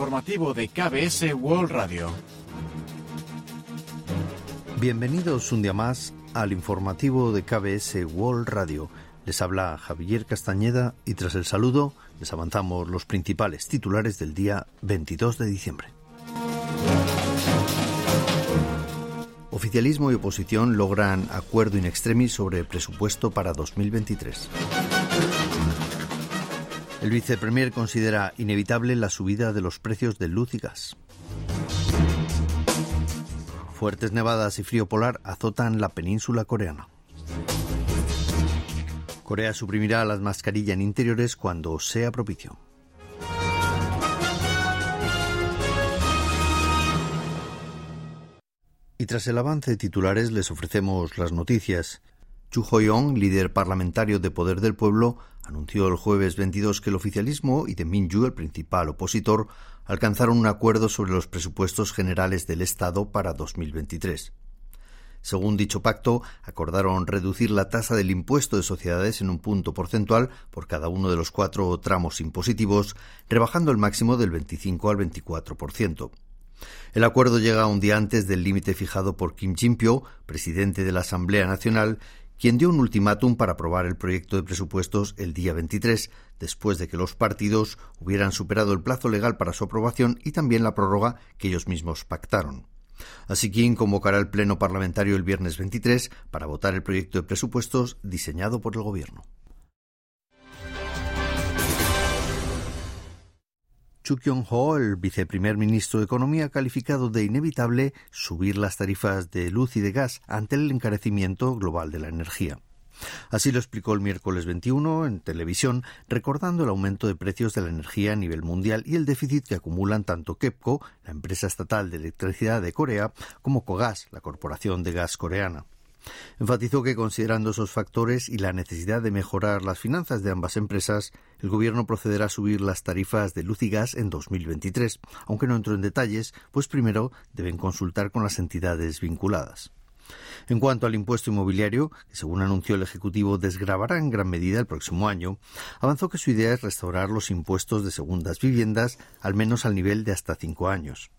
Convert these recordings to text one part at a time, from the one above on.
informativo de KBS World Radio. Bienvenidos un día más al informativo de KBS World Radio. Les habla Javier Castañeda y tras el saludo les avanzamos los principales titulares del día 22 de diciembre. Oficialismo y oposición logran acuerdo in extremis sobre presupuesto para 2023. El vicepremier considera inevitable la subida de los precios de luz y gas. Fuertes nevadas y frío polar azotan la península coreana. Corea suprimirá las mascarillas en interiores cuando sea propicio. Y tras el avance de titulares les ofrecemos las noticias. Chu Hoyong, líder parlamentario de Poder del Pueblo, anunció el jueves 22 que el oficialismo y de Min-yu, el principal opositor, alcanzaron un acuerdo sobre los presupuestos generales del Estado para 2023. Según dicho pacto, acordaron reducir la tasa del impuesto de sociedades en un punto porcentual por cada uno de los cuatro tramos impositivos, rebajando el máximo del 25 al 24%. El acuerdo llega un día antes del límite fijado por Kim Jin-pyo, presidente de la Asamblea Nacional, quien dio un ultimátum para aprobar el proyecto de presupuestos el día 23, después de que los partidos hubieran superado el plazo legal para su aprobación y también la prórroga que ellos mismos pactaron. Así Kim convocará el Pleno Parlamentario el viernes 23 para votar el proyecto de presupuestos diseñado por el Gobierno. Chu Kyung-ho, el viceprimer ministro de Economía, ha calificado de inevitable subir las tarifas de luz y de gas ante el encarecimiento global de la energía. Así lo explicó el miércoles 21 en televisión, recordando el aumento de precios de la energía a nivel mundial y el déficit que acumulan tanto KEPCO, la empresa estatal de electricidad de Corea, como Kogas, la corporación de gas coreana. Enfatizó que, considerando esos factores y la necesidad de mejorar las finanzas de ambas empresas, el Gobierno procederá a subir las tarifas de luz y gas en 2023, aunque no entró en detalles, pues primero deben consultar con las entidades vinculadas. En cuanto al impuesto inmobiliario, que según anunció el Ejecutivo desgravará en gran medida el próximo año, avanzó que su idea es restaurar los impuestos de segundas viviendas al menos al nivel de hasta cinco años.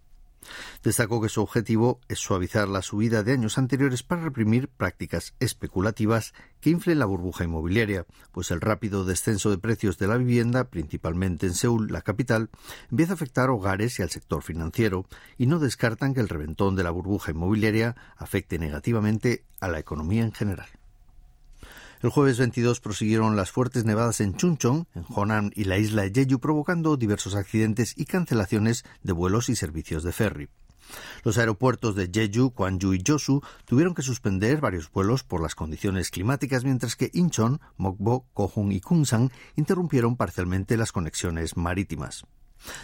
Destacó que su objetivo es suavizar la subida de años anteriores para reprimir prácticas especulativas que inflen la burbuja inmobiliaria, pues el rápido descenso de precios de la vivienda, principalmente en Seúl, la capital, empieza a afectar hogares y al sector financiero, y no descartan que el reventón de la burbuja inmobiliaria afecte negativamente a la economía en general. El jueves 22 prosiguieron las fuertes nevadas en Chuncheon, en Honan y la isla de Jeju, provocando diversos accidentes y cancelaciones de vuelos y servicios de ferry. Los aeropuertos de Jeju, Gwangju y Josu tuvieron que suspender varios vuelos por las condiciones climáticas, mientras que Incheon, Mokbo, Kohun y Kungsan interrumpieron parcialmente las conexiones marítimas.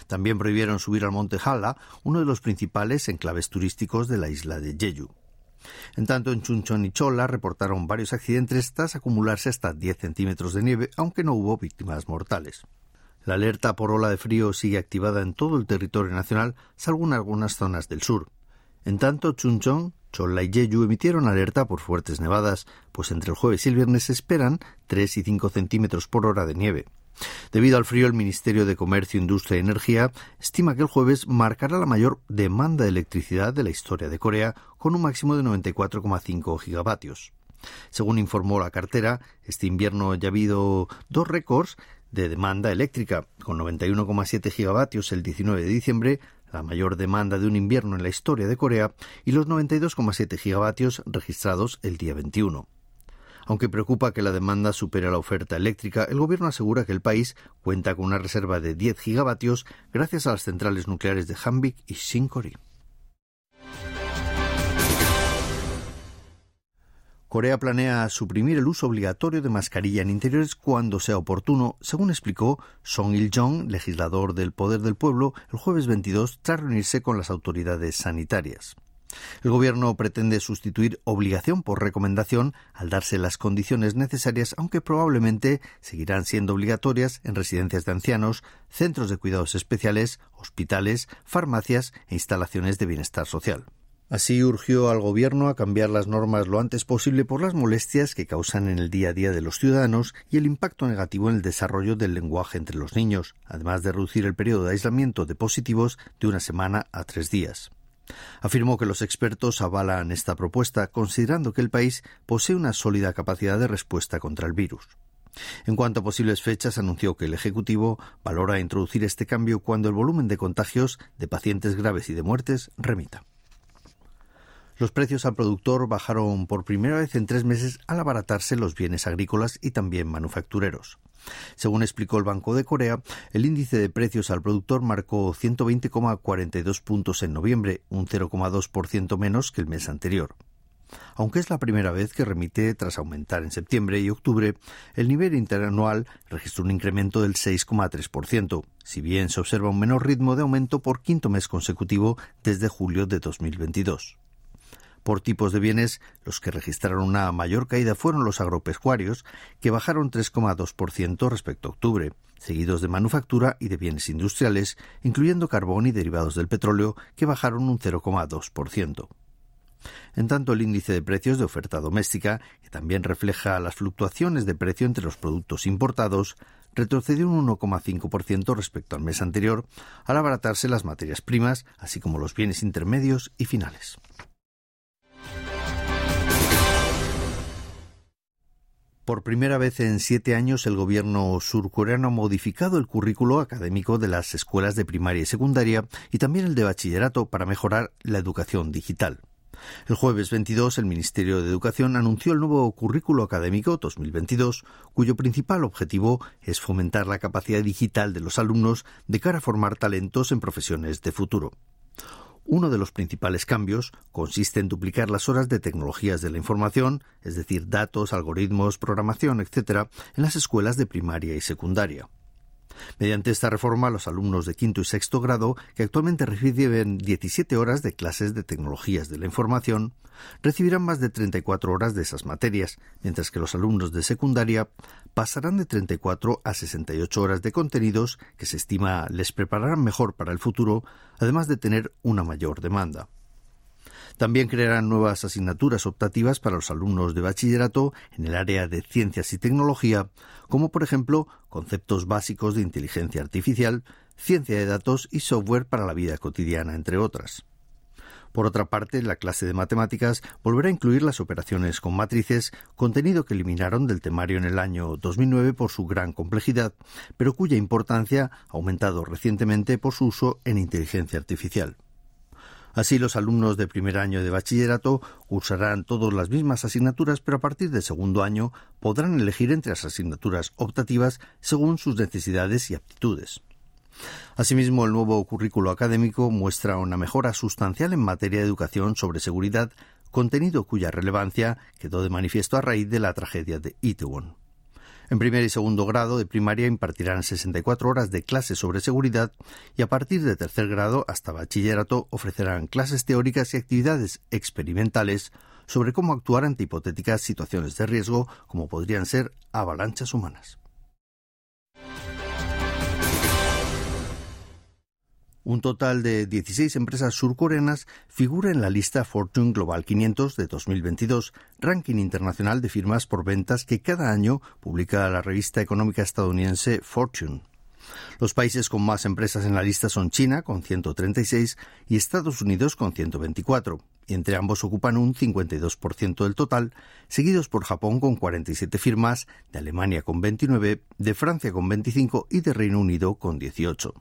También prohibieron subir al monte Hala, uno de los principales enclaves turísticos de la isla de Jeju. En tanto, en Chunchon y Chola reportaron varios accidentes tras acumularse hasta 10 centímetros de nieve, aunque no hubo víctimas mortales. La alerta por ola de frío sigue activada en todo el territorio nacional, salvo en algunas zonas del sur. En tanto, Chunchon, Chola y Jeju emitieron alerta por fuertes nevadas, pues entre el jueves y el viernes esperan 3 y 5 centímetros por hora de nieve. Debido al frío, el Ministerio de Comercio, Industria y Energía estima que el jueves marcará la mayor demanda de electricidad de la historia de Corea, con un máximo de 94,5 gigavatios. Según informó la cartera, este invierno ya ha habido dos récords de demanda eléctrica, con 91,7 gigavatios el 19 de diciembre, la mayor demanda de un invierno en la historia de Corea, y los 92,7 gigavatios registrados el día 21. Aunque preocupa que la demanda supere la oferta eléctrica, el gobierno asegura que el país cuenta con una reserva de 10 gigavatios gracias a las centrales nucleares de Hanbik y Shinkori. Corea planea suprimir el uso obligatorio de mascarilla en interiores cuando sea oportuno, según explicó Song Il-jong, legislador del Poder del Pueblo, el jueves 22 tras reunirse con las autoridades sanitarias. El Gobierno pretende sustituir obligación por recomendación al darse las condiciones necesarias, aunque probablemente seguirán siendo obligatorias en residencias de ancianos, centros de cuidados especiales, hospitales, farmacias e instalaciones de bienestar social. Así urgió al Gobierno a cambiar las normas lo antes posible por las molestias que causan en el día a día de los ciudadanos y el impacto negativo en el desarrollo del lenguaje entre los niños, además de reducir el periodo de aislamiento de positivos de una semana a tres días. Afirmó que los expertos avalan esta propuesta, considerando que el país posee una sólida capacidad de respuesta contra el virus. En cuanto a posibles fechas, anunció que el Ejecutivo valora introducir este cambio cuando el volumen de contagios de pacientes graves y de muertes remita. Los precios al productor bajaron por primera vez en tres meses al abaratarse los bienes agrícolas y también manufactureros. Según explicó el Banco de Corea, el índice de precios al productor marcó 120,42 puntos en noviembre, un 0,2% menos que el mes anterior. Aunque es la primera vez que remite tras aumentar en septiembre y octubre, el nivel interanual registró un incremento del 6,3%, si bien se observa un menor ritmo de aumento por quinto mes consecutivo desde julio de 2022. Por tipos de bienes, los que registraron una mayor caída fueron los agropecuarios, que bajaron 3,2% respecto a octubre, seguidos de manufactura y de bienes industriales, incluyendo carbón y derivados del petróleo, que bajaron un 0,2%. En tanto, el índice de precios de oferta doméstica, que también refleja las fluctuaciones de precio entre los productos importados, retrocedió un 1,5% respecto al mes anterior, al abaratarse las materias primas, así como los bienes intermedios y finales. Por primera vez en siete años, el gobierno surcoreano ha modificado el currículo académico de las escuelas de primaria y secundaria y también el de bachillerato para mejorar la educación digital. El jueves 22, el Ministerio de Educación anunció el nuevo currículo académico 2022, cuyo principal objetivo es fomentar la capacidad digital de los alumnos de cara a formar talentos en profesiones de futuro. Uno de los principales cambios consiste en duplicar las horas de tecnologías de la información, es decir, datos, algoritmos, programación, etc., en las escuelas de primaria y secundaria. Mediante esta reforma, los alumnos de quinto y sexto grado, que actualmente reciben 17 horas de clases de tecnologías de la información, recibirán más de 34 horas de esas materias, mientras que los alumnos de secundaria pasarán de 34 a 68 horas de contenidos que se estima les prepararán mejor para el futuro, además de tener una mayor demanda. También crearán nuevas asignaturas optativas para los alumnos de bachillerato en el área de ciencias y tecnología, como por ejemplo conceptos básicos de inteligencia artificial, ciencia de datos y software para la vida cotidiana, entre otras. Por otra parte, la clase de matemáticas volverá a incluir las operaciones con matrices, contenido que eliminaron del temario en el año 2009 por su gran complejidad, pero cuya importancia ha aumentado recientemente por su uso en inteligencia artificial. Así, los alumnos de primer año de bachillerato cursarán todas las mismas asignaturas, pero a partir del segundo año podrán elegir entre las asignaturas optativas según sus necesidades y aptitudes. Asimismo, el nuevo currículo académico muestra una mejora sustancial en materia de educación sobre seguridad, contenido cuya relevancia quedó de manifiesto a raíz de la tragedia de Itaewon. En primer y segundo grado de primaria impartirán 64 horas de clases sobre seguridad y a partir de tercer grado hasta bachillerato ofrecerán clases teóricas y actividades experimentales sobre cómo actuar ante hipotéticas situaciones de riesgo como podrían ser avalanchas humanas. Un total de 16 empresas surcoreanas figura en la lista Fortune Global 500 de 2022, ranking internacional de firmas por ventas que cada año publica la revista económica estadounidense Fortune. Los países con más empresas en la lista son China, con 136, y Estados Unidos, con 124, y entre ambos ocupan un 52% del total, seguidos por Japón con 47 firmas, de Alemania con 29, de Francia con 25 y de Reino Unido con 18.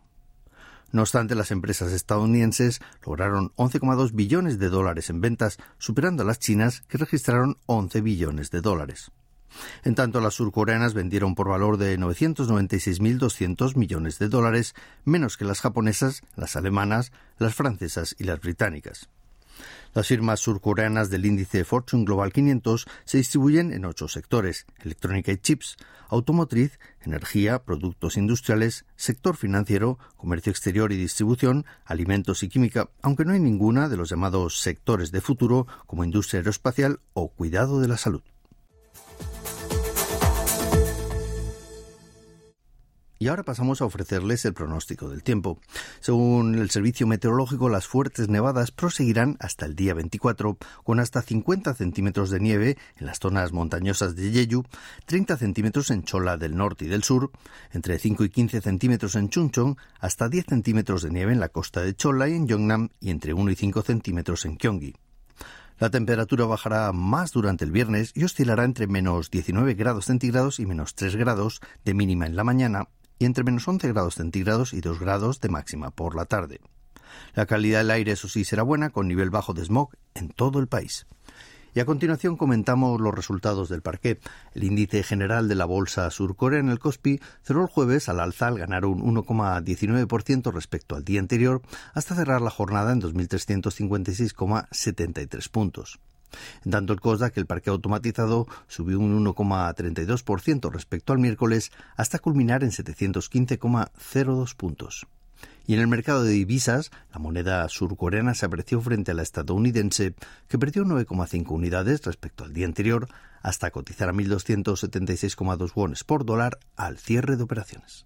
No obstante, las empresas estadounidenses lograron 11,2 billones de dólares en ventas, superando a las chinas, que registraron 11 billones de dólares. En tanto, las surcoreanas vendieron por valor de 996.200 millones de dólares, menos que las japonesas, las alemanas, las francesas y las británicas. Las firmas surcoreanas del índice Fortune Global 500 se distribuyen en ocho sectores: electrónica y chips, automotriz, energía, productos industriales, sector financiero, comercio exterior y distribución, alimentos y química, aunque no hay ninguna de los llamados sectores de futuro como industria aeroespacial o cuidado de la salud. Y ahora pasamos a ofrecerles el pronóstico del tiempo. Según el servicio meteorológico, las fuertes nevadas proseguirán hasta el día 24, con hasta 50 centímetros de nieve en las zonas montañosas de Jeju, 30 centímetros en Chola del norte y del sur, entre 5 y 15 centímetros en Chuncheon, hasta 10 centímetros de nieve en la costa de Chola y en Yongnam, y entre 1 y 5 centímetros en Gyeonggi. La temperatura bajará más durante el viernes y oscilará entre menos 19 grados centígrados y menos 3 grados de mínima en la mañana y entre menos 11 grados centígrados y 2 grados de máxima por la tarde. La calidad del aire, eso sí, será buena, con nivel bajo de smog en todo el país. Y a continuación comentamos los resultados del parqué. El índice general de la bolsa surcoreana, el Kospi, cerró el jueves al alza al ganar un 1,19% respecto al día anterior, hasta cerrar la jornada en 2.356,73 puntos. En tanto, el que el parque automatizado, subió un 1,32% respecto al miércoles hasta culminar en 715,02 puntos. Y en el mercado de divisas, la moneda surcoreana se apreció frente a la estadounidense, que perdió 9,5 unidades respecto al día anterior, hasta cotizar a 1.276,2 wones por dólar al cierre de operaciones.